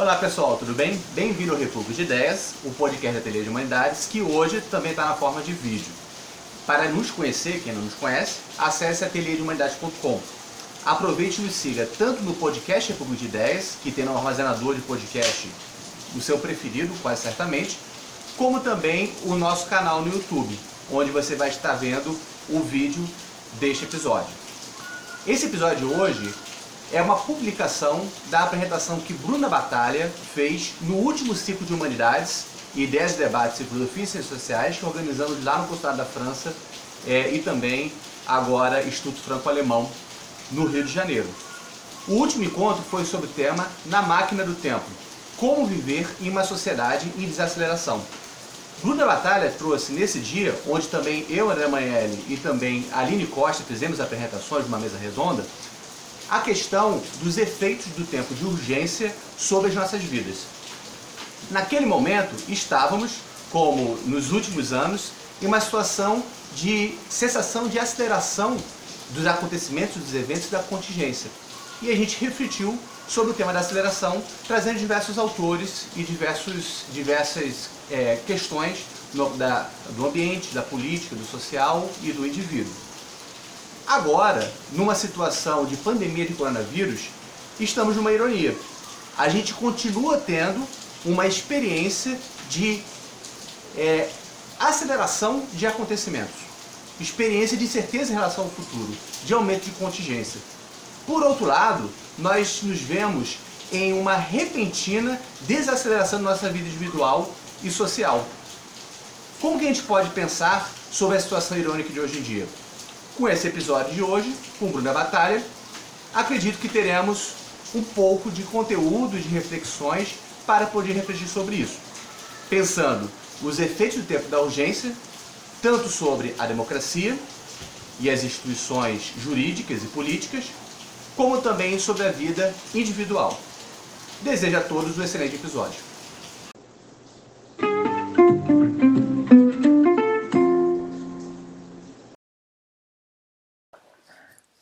Olá pessoal, tudo bem? Bem-vindo ao Refúgio de Ideias, o podcast da Ateliê de Humanidades, que hoje também está na forma de vídeo. Para nos conhecer, quem não nos conhece, acesse ateliêdehumanidades.com. Aproveite e nos siga tanto no podcast Refúgio de Ideias, que tem no armazenador de podcast o seu preferido, quase certamente, como também o nosso canal no YouTube, onde você vai estar vendo o vídeo deste episódio. Esse episódio de hoje é uma publicação da apresentação que Bruna Batalha fez no último ciclo de Humanidades Ideias, Debates e Filosofia e Ciências Sociais, que organizamos lá no Consulado da França é, e também agora Instituto Franco-Alemão, no Rio de Janeiro. O último encontro foi sobre o tema Na Máquina do Tempo, como viver em uma sociedade em desaceleração. Bruna Batalha trouxe nesse dia, onde também eu, André Manelli e também Aline Costa fizemos apresentações de uma mesa redonda, a questão dos efeitos do tempo de urgência sobre as nossas vidas. Naquele momento, estávamos, como nos últimos anos, em uma situação de sensação de aceleração dos acontecimentos, dos eventos da contingência. E a gente refletiu sobre o tema da aceleração, trazendo diversos autores e diversos, diversas é, questões no, da, do ambiente, da política, do social e do indivíduo. Agora, numa situação de pandemia de coronavírus, estamos numa ironia. A gente continua tendo uma experiência de é, aceleração de acontecimentos, experiência de certeza em relação ao futuro, de aumento de contingência. Por outro lado, nós nos vemos em uma repentina desaceleração da nossa vida individual e social. Como que a gente pode pensar sobre a situação irônica de hoje em dia? Com esse episódio de hoje, com Bruna Batalha, acredito que teremos um pouco de conteúdo, de reflexões para poder refletir sobre isso. Pensando os efeitos do tempo da urgência, tanto sobre a democracia e as instituições jurídicas e políticas, como também sobre a vida individual. Desejo a todos um excelente episódio.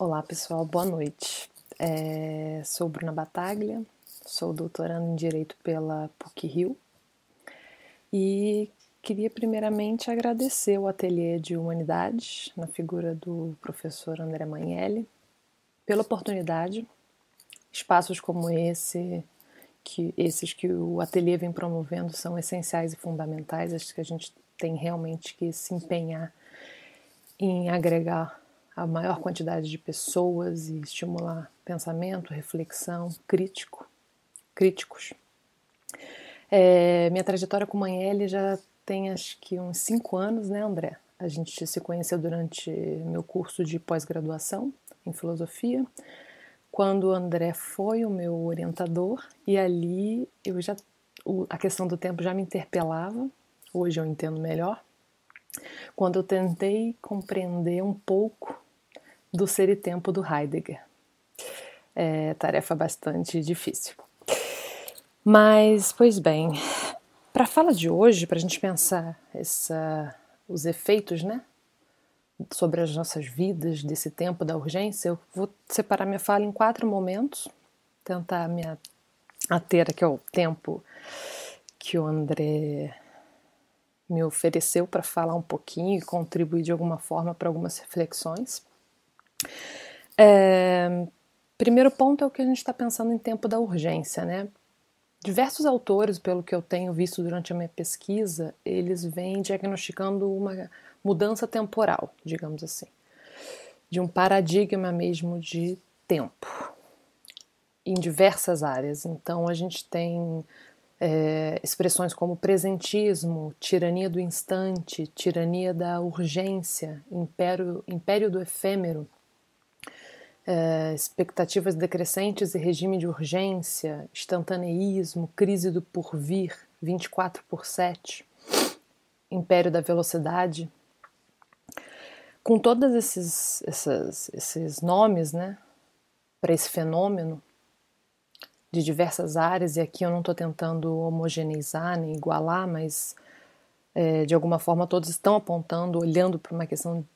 Olá pessoal, boa noite. É, sou Bruna Bataglia, sou doutorando em Direito pela PUC-Rio e queria primeiramente agradecer o Ateliê de Humanidades, na figura do professor André Magnelli, pela oportunidade. Espaços como esse, que esses que o Ateliê vem promovendo, são essenciais e fundamentais. Acho que a gente tem realmente que se empenhar em agregar a maior quantidade de pessoas e estimular pensamento, reflexão, crítico, críticos. É, minha trajetória com Manhele já tem acho que uns cinco anos, né, André? A gente se conheceu durante meu curso de pós-graduação em filosofia, quando o André foi o meu orientador e ali eu já a questão do tempo já me interpelava. Hoje eu entendo melhor. Quando eu tentei compreender um pouco do Ser e Tempo do Heidegger. É tarefa bastante difícil. Mas, pois bem, para a fala de hoje, para a gente pensar essa, os efeitos, né, sobre as nossas vidas desse tempo da urgência, eu vou separar minha fala em quatro momentos, tentar me ater aqui ao tempo que o André me ofereceu para falar um pouquinho e contribuir de alguma forma para algumas reflexões. É, primeiro ponto é o que a gente está pensando em tempo da urgência, né? Diversos autores, pelo que eu tenho visto durante a minha pesquisa, eles vêm diagnosticando uma mudança temporal, digamos assim, de um paradigma mesmo de tempo em diversas áreas. Então a gente tem é, expressões como presentismo, tirania do instante, tirania da urgência, império, império do efêmero é, expectativas decrescentes e regime de urgência, instantaneísmo, crise do porvir, 24 por 7, império da velocidade. Com todos esses, esses, esses nomes né, para esse fenômeno de diversas áreas, e aqui eu não estou tentando homogeneizar nem igualar, mas é, de alguma forma todos estão apontando, olhando para uma questão,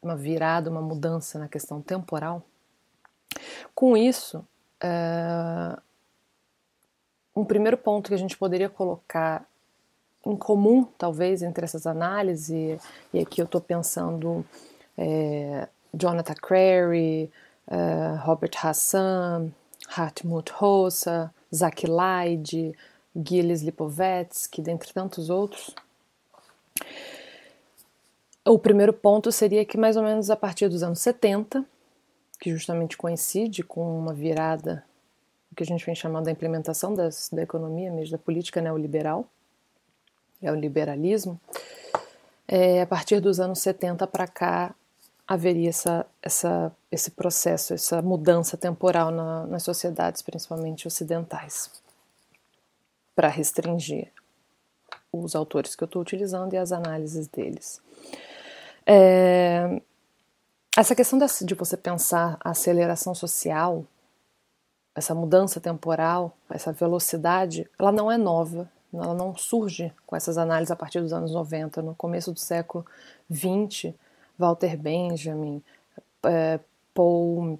uma virada, uma mudança na questão temporal com isso, uh, um primeiro ponto que a gente poderia colocar em comum, talvez, entre essas análises, e aqui eu estou pensando é, Jonathan Crary, uh, Robert Hassan, Hartmut Rosa, Zach Leid, Gilles Lipovetsky, dentre tantos outros. O primeiro ponto seria que mais ou menos a partir dos anos 70, que justamente coincide com uma virada que a gente vem chamando da implementação das, da economia, mesmo da política neoliberal, é o liberalismo, é, a partir dos anos 70 para cá haveria essa, essa, esse processo, essa mudança temporal na, nas sociedades, principalmente ocidentais, para restringir os autores que eu estou utilizando e as análises deles. É, essa questão de você pensar a aceleração social, essa mudança temporal, essa velocidade, ela não é nova, ela não surge com essas análises a partir dos anos 90. No começo do século 20, Walter Benjamin, é, Paul,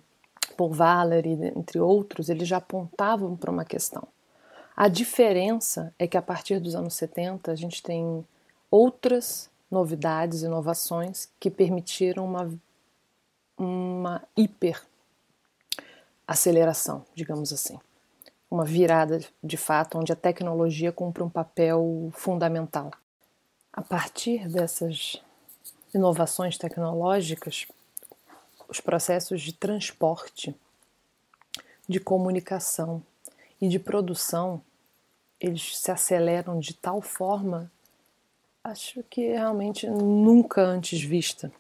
Paul Valery, entre outros, eles já apontavam para uma questão. A diferença é que a partir dos anos 70 a gente tem outras novidades, inovações que permitiram uma, uma hiper aceleração, digamos assim. Uma virada de fato, onde a tecnologia cumpre um papel fundamental. A partir dessas inovações tecnológicas, os processos de transporte, de comunicação e de produção, eles se aceleram de tal forma acho que realmente nunca antes vista.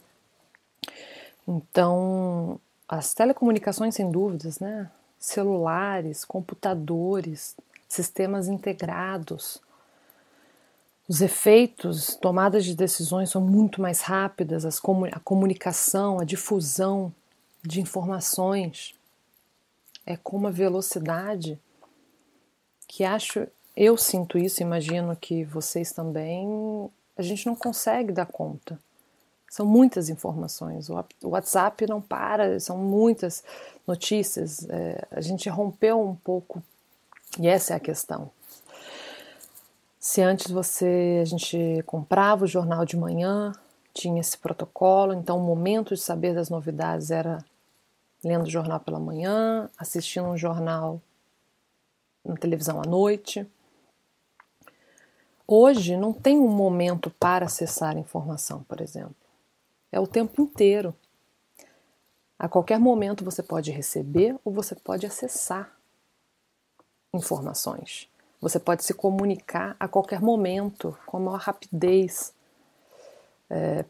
Então, as telecomunicações, sem dúvidas, né? celulares, computadores, sistemas integrados, os efeitos, tomadas de decisões são muito mais rápidas, as a comunicação, a difusão de informações é com uma velocidade que acho, eu sinto isso, imagino que vocês também a gente não consegue dar conta. São muitas informações. O WhatsApp não para, são muitas notícias. É, a gente rompeu um pouco, e essa é a questão. Se antes você a gente comprava o jornal de manhã, tinha esse protocolo, então o momento de saber das novidades era lendo o jornal pela manhã, assistindo um jornal na televisão à noite. Hoje não tem um momento para acessar informação, por exemplo. É o tempo inteiro. A qualquer momento você pode receber ou você pode acessar informações. Você pode se comunicar a qualquer momento, com a maior rapidez, é,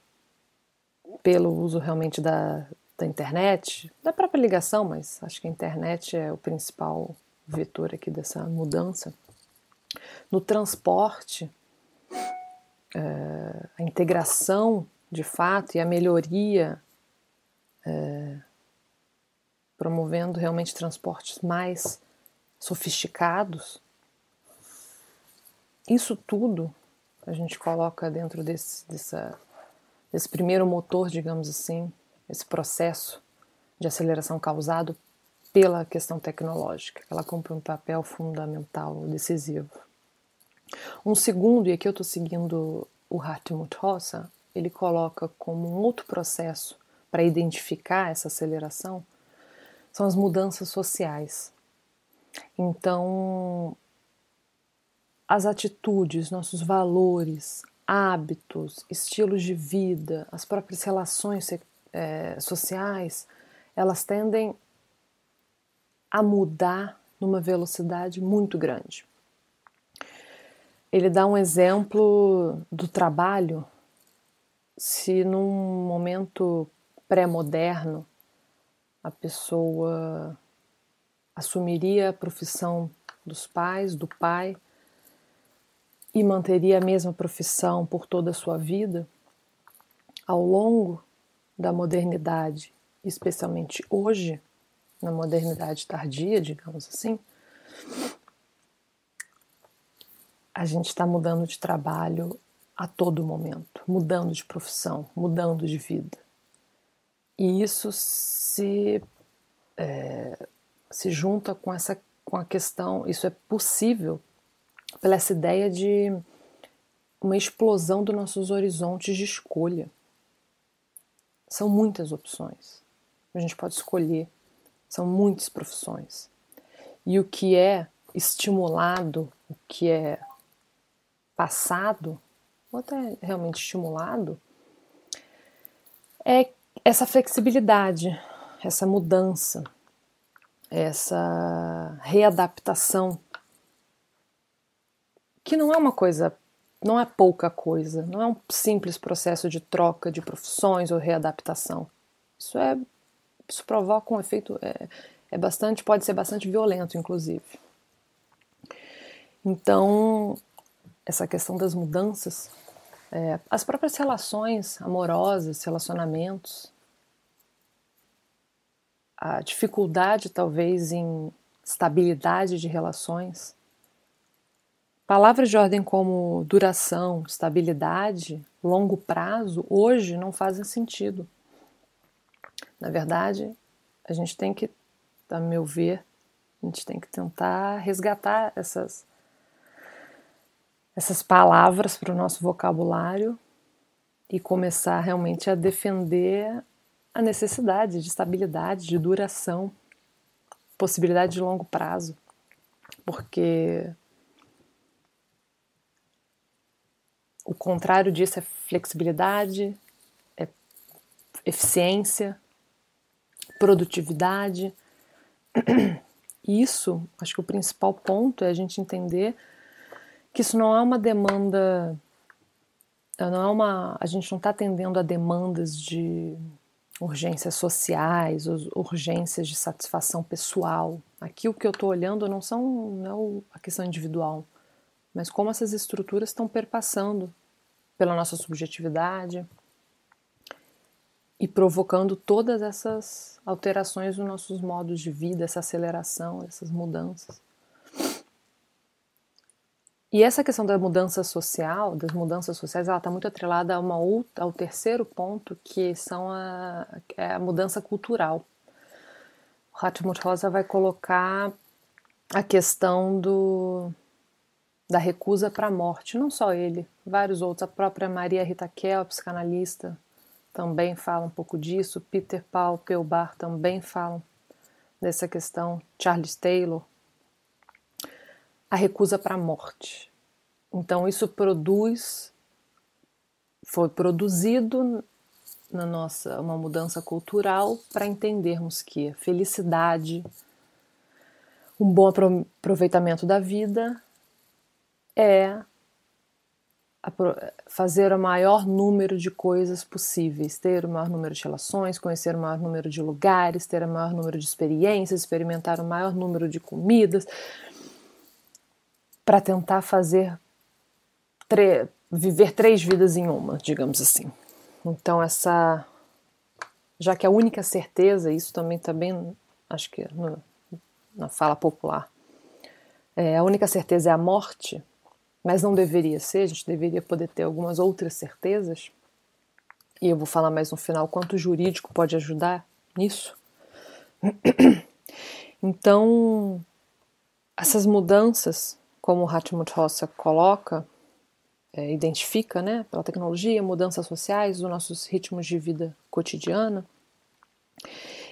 pelo uso realmente da, da internet, da própria ligação, mas acho que a internet é o principal vetor aqui dessa mudança. No transporte, é, a integração de fato e a melhoria, é, promovendo realmente transportes mais sofisticados, isso tudo a gente coloca dentro desse, dessa, desse primeiro motor, digamos assim, esse processo de aceleração causado pela questão tecnológica. Ela cumpre um papel fundamental, decisivo. Um segundo, e aqui eu estou seguindo o Hartmut Rosa, ele coloca como um outro processo para identificar essa aceleração, são as mudanças sociais. Então, as atitudes, nossos valores, hábitos, estilos de vida, as próprias relações é, sociais, elas tendem a mudar numa velocidade muito grande ele dá um exemplo do trabalho. Se num momento pré-moderno a pessoa assumiria a profissão dos pais, do pai, e manteria a mesma profissão por toda a sua vida, ao longo da modernidade, especialmente hoje, na modernidade tardia, digamos assim, a gente está mudando de trabalho a todo momento, mudando de profissão, mudando de vida. E isso se, é, se junta com essa com a questão, isso é possível pela essa ideia de uma explosão dos nossos horizontes de escolha. São muitas opções. A gente pode escolher. São muitas profissões. E o que é estimulado, o que é passado, ou até realmente estimulado, é essa flexibilidade, essa mudança, essa readaptação, que não é uma coisa, não é pouca coisa, não é um simples processo de troca de profissões ou readaptação. Isso é, isso provoca um efeito, é, é bastante, pode ser bastante violento, inclusive. Então, essa questão das mudanças, é, as próprias relações amorosas, relacionamentos, a dificuldade talvez em estabilidade de relações. Palavras de ordem como duração, estabilidade, longo prazo, hoje não fazem sentido. Na verdade, a gente tem que, a meu ver, a gente tem que tentar resgatar essas essas palavras para o nosso vocabulário e começar realmente a defender a necessidade de estabilidade, de duração, possibilidade de longo prazo, porque o contrário disso é flexibilidade, é eficiência, produtividade. Isso, acho que o principal ponto é a gente entender que isso não é uma demanda, não é uma, a gente não está atendendo a demandas de urgências sociais, urgências de satisfação pessoal. Aqui o que eu estou olhando não são não é a questão individual, mas como essas estruturas estão perpassando pela nossa subjetividade e provocando todas essas alterações nos nossos modos de vida, essa aceleração, essas mudanças. E essa questão da mudança social, das mudanças sociais, ela está muito atrelada a uma outra, ao terceiro ponto, que são a, é a mudança cultural. O Hartmut Rosa vai colocar a questão do, da recusa para a morte, não só ele, vários outros, a própria Maria Rita Kell, psicanalista, também fala um pouco disso, Peter Paul Pelbar também falam dessa questão, Charles Taylor, a recusa para a morte. Então isso produz, foi produzido na nossa uma mudança cultural para entendermos que a felicidade, um bom aproveitamento da vida é fazer o maior número de coisas possíveis, ter o maior número de relações, conhecer o maior número de lugares, ter o maior número de experiências, experimentar o maior número de comidas, para tentar fazer viver três vidas em uma, digamos assim. Então essa já que a única certeza, isso também está bem, acho que no, na fala popular, é, a única certeza é a morte, mas não deveria ser, a gente deveria poder ter algumas outras certezas, e eu vou falar mais no final quanto o jurídico pode ajudar nisso. Então, essas mudanças como Hartmut Rossa coloca, é, identifica, né, pela tecnologia, mudanças sociais, os nossos ritmos de vida cotidiana,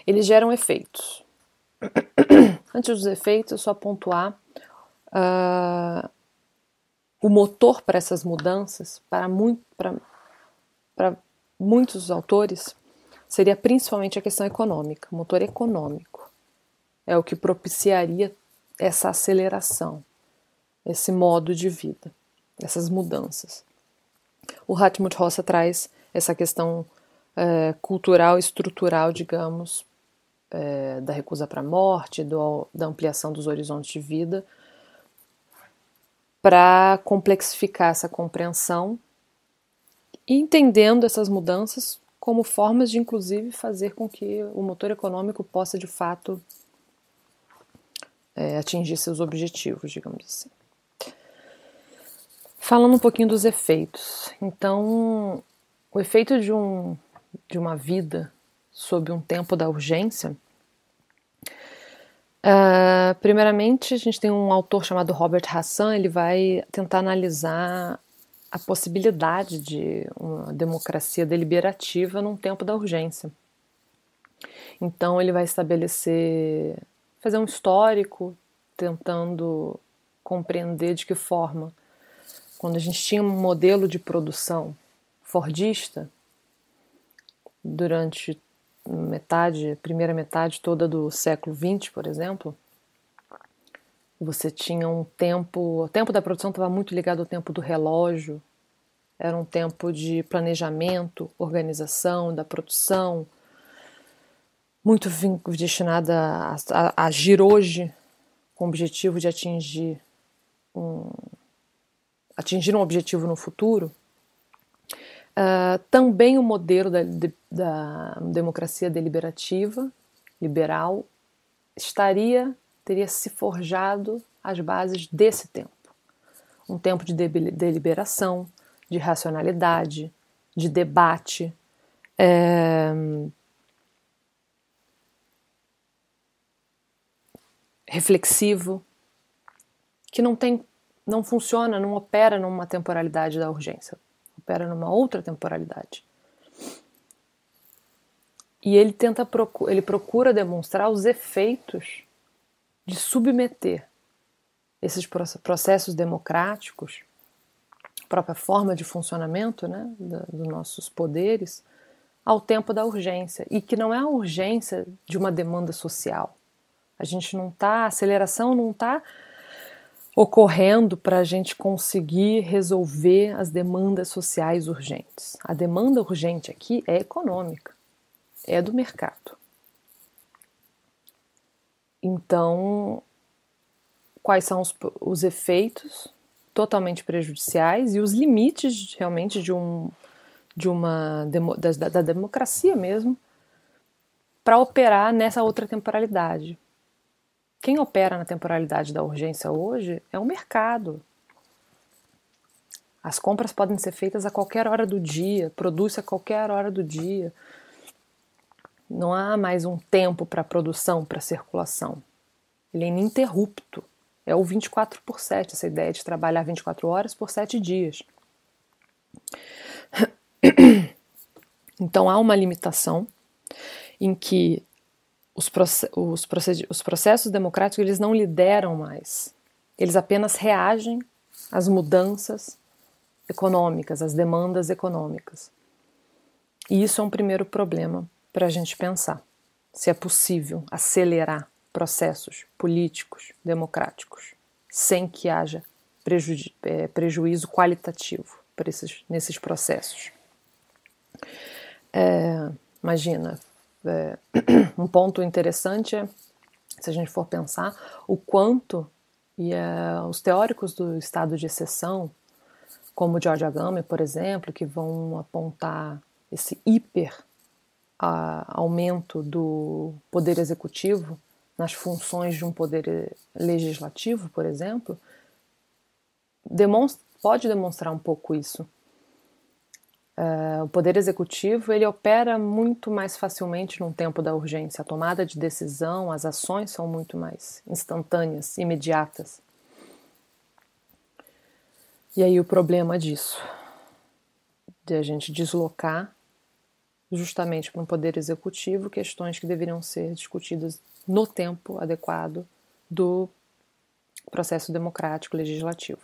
eles geram efeitos. Antes dos efeitos, só pontuar uh, o motor para essas mudanças, para, para, para muitos autores, seria principalmente a questão econômica, motor econômico. É o que propiciaria essa aceleração esse modo de vida, essas mudanças. O Hartmut Rossa traz essa questão é, cultural, estrutural, digamos, é, da recusa para a morte, do, da ampliação dos horizontes de vida, para complexificar essa compreensão entendendo essas mudanças como formas de, inclusive, fazer com que o motor econômico possa, de fato, é, atingir seus objetivos, digamos assim. Falando um pouquinho dos efeitos. Então, o efeito de, um, de uma vida sob um tempo da urgência Uh, primeiramente, a gente tem um autor chamado Robert Hassan, ele vai tentar analisar a possibilidade de uma democracia deliberativa num tempo da urgência. Então, ele vai estabelecer, fazer um histórico, tentando compreender de que forma, quando a gente tinha um modelo de produção fordista, durante metade, primeira metade toda do século XX, por exemplo, você tinha um tempo, o tempo da produção estava muito ligado ao tempo do relógio, era um tempo de planejamento, organização da produção, muito destinada a, a, agir hoje com o objetivo de atingir um, atingir um objetivo no futuro. Uh, também o modelo da, de, da democracia deliberativa, liberal, estaria, teria se forjado as bases desse tempo. Um tempo de deliberação, de racionalidade, de debate, é... reflexivo, que não tem, não funciona, não opera numa temporalidade da urgência opera numa outra temporalidade. E ele tenta ele procura demonstrar os efeitos de submeter esses processos democráticos, a própria forma de funcionamento né, dos nossos poderes, ao tempo da urgência. E que não é a urgência de uma demanda social. A gente não está, a aceleração não está ocorrendo para a gente conseguir resolver as demandas sociais urgentes. A demanda urgente aqui é econômica, é do mercado. Então, quais são os, os efeitos totalmente prejudiciais e os limites realmente de um de uma da, da democracia mesmo para operar nessa outra temporalidade, quem opera na temporalidade da urgência hoje é o mercado. As compras podem ser feitas a qualquer hora do dia, produz-se a qualquer hora do dia. Não há mais um tempo para produção, para circulação. Ele é ininterrupto. É o 24 por 7, essa ideia de trabalhar 24 horas por 7 dias. Então há uma limitação em que os, os, os processos democráticos eles não lideram mais. Eles apenas reagem às mudanças econômicas, às demandas econômicas. E isso é um primeiro problema para a gente pensar se é possível acelerar processos políticos democráticos sem que haja preju é, prejuízo qualitativo esses, nesses processos. É, imagina, é, um ponto interessante é, se a gente for pensar, o quanto e é, os teóricos do estado de exceção, como George Agamben, por exemplo, que vão apontar esse hiper a, aumento do poder executivo nas funções de um poder legislativo, por exemplo, demonstra, pode demonstrar um pouco isso. Uh, o poder executivo ele opera muito mais facilmente num tempo da urgência. A tomada de decisão, as ações são muito mais instantâneas, imediatas. E aí o problema disso, de a gente deslocar justamente para um poder executivo questões que deveriam ser discutidas no tempo adequado do processo democrático legislativo.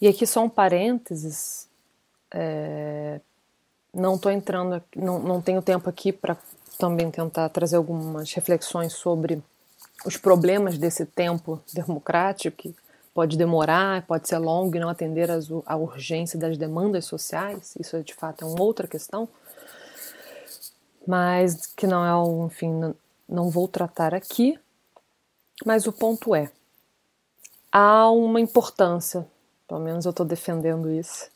E aqui só um parênteses é, não estou entrando, não, não tenho tempo aqui para também tentar trazer algumas reflexões sobre os problemas desse tempo democrático, que pode demorar, pode ser longo e não atender às, à urgência das demandas sociais, isso de fato é uma outra questão, mas que não é, um, enfim, não, não vou tratar aqui, mas o ponto é, há uma importância, pelo menos eu estou defendendo isso,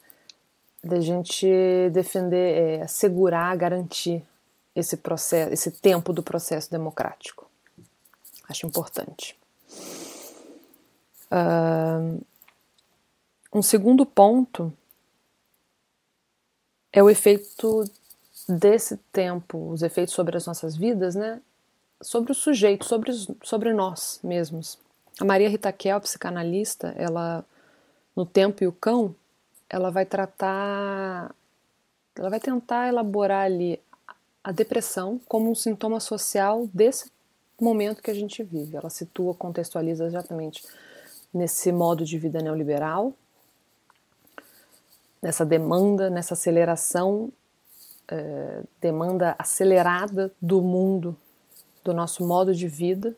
da gente defender, é, assegurar, garantir esse processo, esse tempo do processo democrático. Acho importante. Uh, um segundo ponto é o efeito desse tempo, os efeitos sobre as nossas vidas, né? sobre o sujeito, sobre, sobre nós mesmos. A Maria Rita Kel, psicanalista, ela no Tempo e o Cão, ela vai tratar, ela vai tentar elaborar ali a depressão como um sintoma social desse momento que a gente vive. Ela situa, contextualiza exatamente nesse modo de vida neoliberal, nessa demanda, nessa aceleração, eh, demanda acelerada do mundo, do nosso modo de vida,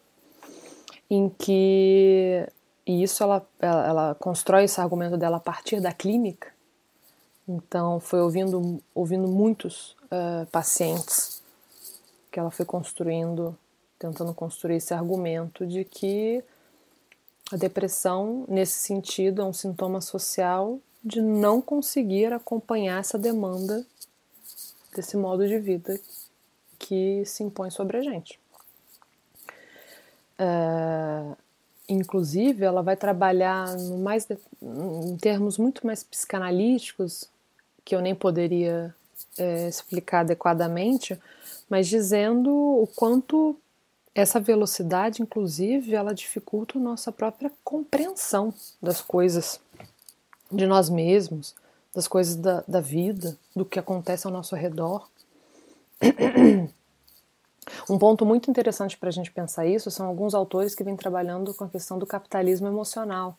em que e isso ela, ela, ela, constrói esse argumento dela a partir da clínica. Então foi ouvindo ouvindo muitos uh, pacientes que ela foi construindo, tentando construir esse argumento de que a depressão, nesse sentido, é um sintoma social de não conseguir acompanhar essa demanda desse modo de vida que se impõe sobre a gente. Uh, inclusive, ela vai trabalhar mais em termos muito mais psicanalíticos, que eu nem poderia é, explicar adequadamente, mas dizendo o quanto essa velocidade, inclusive, ela dificulta a nossa própria compreensão das coisas, de nós mesmos, das coisas da, da vida, do que acontece ao nosso redor. Um ponto muito interessante para a gente pensar isso são alguns autores que vêm trabalhando com a questão do capitalismo emocional,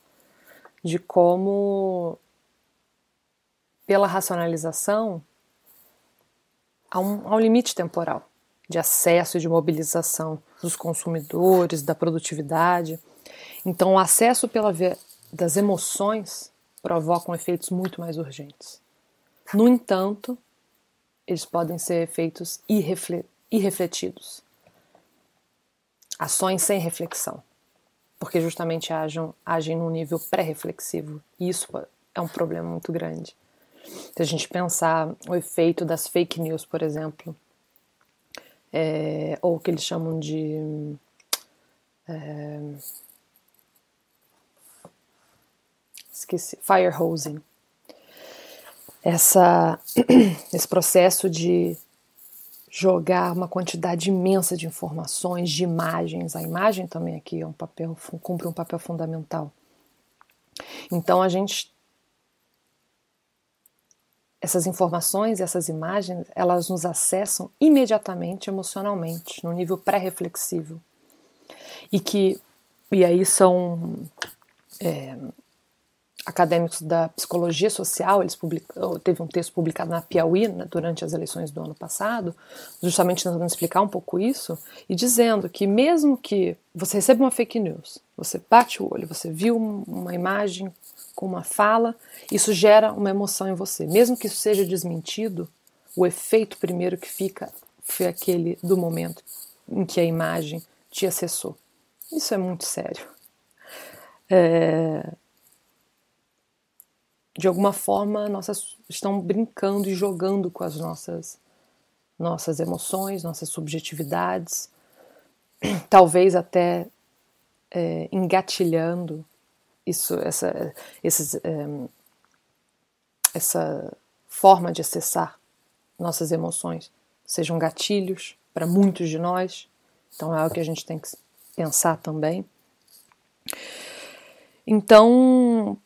de como, pela racionalização, há um, há um limite temporal de acesso e de mobilização dos consumidores, da produtividade. Então, o acesso pela via das emoções provocam efeitos muito mais urgentes. No entanto, eles podem ser efeitos irrefletidos. Ações sem reflexão, porque justamente agem, agem num nível pré-reflexivo. E isso é um problema muito grande. Se a gente pensar o efeito das fake news, por exemplo, é, ou o que eles chamam de. É, esqueci, fire hosing. Essa, esse processo de jogar uma quantidade imensa de informações, de imagens. A imagem também aqui é um papel, cumpre um papel fundamental. Então a gente essas informações, essas imagens, elas nos acessam imediatamente emocionalmente, no nível pré-reflexivo. E que, e aí são é, acadêmicos da psicologia social, eles publicam, teve um texto publicado na Piauí né, durante as eleições do ano passado, justamente tentando explicar um pouco isso e dizendo que mesmo que você receba uma fake news, você bate o olho, você viu uma imagem com uma fala, isso gera uma emoção em você. Mesmo que isso seja desmentido, o efeito primeiro que fica foi aquele do momento em que a imagem te acessou. Isso é muito sério. É... De alguma forma, nossas estão brincando e jogando com as nossas nossas emoções, nossas subjetividades, talvez até é, engatilhando isso, essa, esses, um, essa forma de acessar nossas emoções sejam gatilhos para muitos de nós. Então é algo que a gente tem que pensar também. Então,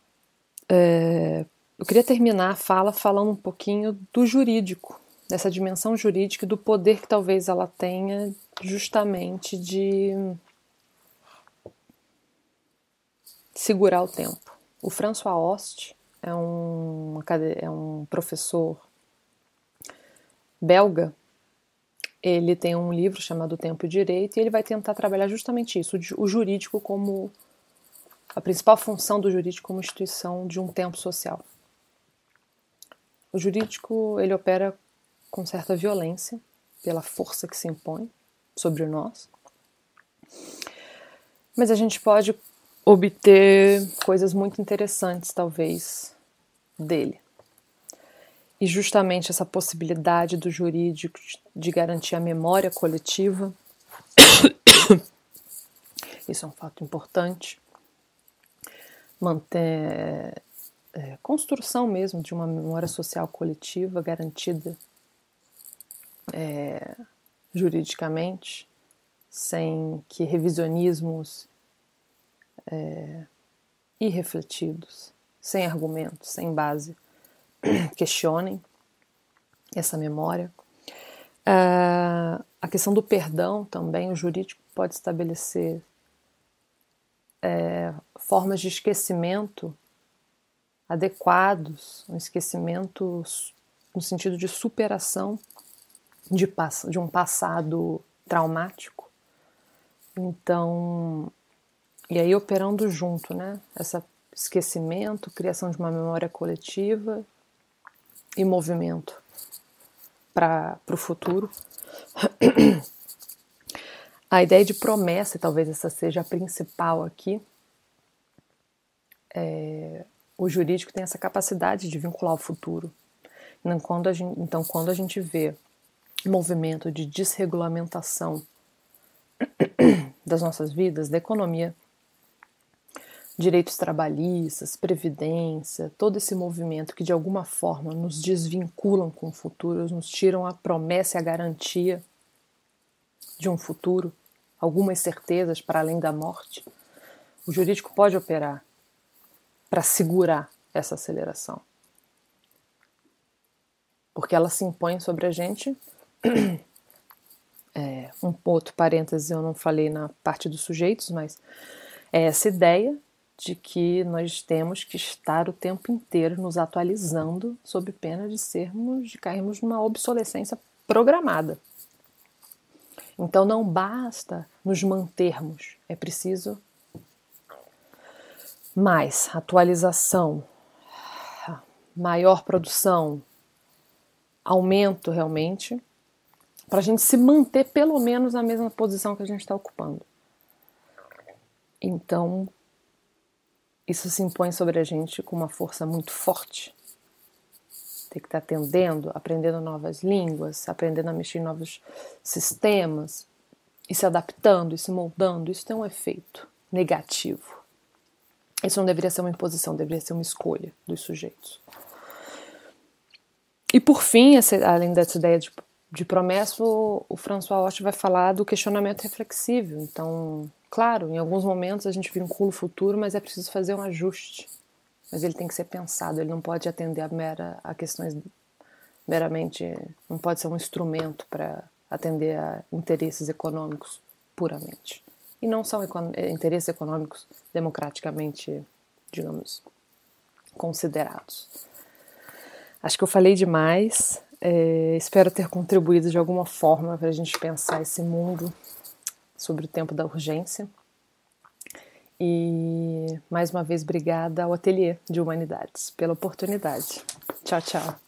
é, eu queria terminar a fala falando um pouquinho do jurídico, dessa dimensão jurídica e do poder que talvez ela tenha justamente de segurar o tempo. O François Host é um, é um professor belga. Ele tem um livro chamado Tempo e Direito e ele vai tentar trabalhar justamente isso, o jurídico como a principal função do jurídico como instituição de um tempo social. O jurídico ele opera com certa violência pela força que se impõe sobre nós, mas a gente pode obter coisas muito interessantes, talvez, dele. E justamente essa possibilidade do jurídico de garantir a memória coletiva, isso é um fato importante, manter é, construção mesmo de uma memória social coletiva garantida é, juridicamente, sem que revisionismos é, irrefletidos, sem argumentos, sem base, questionem essa memória. Uh, a questão do perdão também, o jurídico pode estabelecer é, formas de esquecimento adequados, um esquecimento no sentido de superação de, de um passado traumático. Então, e aí operando junto, né? Esse esquecimento, criação de uma memória coletiva e movimento para o futuro. A ideia de promessa, talvez essa seja a principal aqui. É, o jurídico tem essa capacidade de vincular o futuro. Então quando a gente, então, quando a gente vê movimento de desregulamentação das nossas vidas, da economia, direitos trabalhistas, previdência, todo esse movimento que de alguma forma nos desvinculam com o futuro, nos tiram a promessa e a garantia de um futuro, algumas certezas para além da morte, o jurídico pode operar para segurar essa aceleração. Porque ela se impõe sobre a gente. É, um outro parêntese eu não falei na parte dos sujeitos, mas é essa ideia de que nós temos que estar o tempo inteiro nos atualizando sob pena de sermos, de cairmos numa obsolescência programada. Então não basta nos mantermos, é preciso mais atualização, maior produção, aumento realmente, para a gente se manter pelo menos na mesma posição que a gente está ocupando. Então, isso se impõe sobre a gente com uma força muito forte. Tem que estar tá atendendo, aprendendo novas línguas, aprendendo a mexer em novos sistemas e se adaptando e se moldando. Isso tem um efeito negativo isso não deveria ser uma imposição, deveria ser uma escolha dos sujeitos. E por fim, além dessa ideia de, de promessa, o, o François Hoche vai falar do questionamento reflexivo. Então, claro, em alguns momentos a gente vincula o futuro, mas é preciso fazer um ajuste. Mas ele tem que ser pensado, ele não pode atender a, mera, a questões meramente. não pode ser um instrumento para atender a interesses econômicos puramente e não são eh, interesses econômicos democraticamente, digamos, considerados. Acho que eu falei demais. É, espero ter contribuído de alguma forma para a gente pensar esse mundo sobre o tempo da urgência. E mais uma vez, obrigada ao Ateliê de Humanidades pela oportunidade. Tchau, tchau.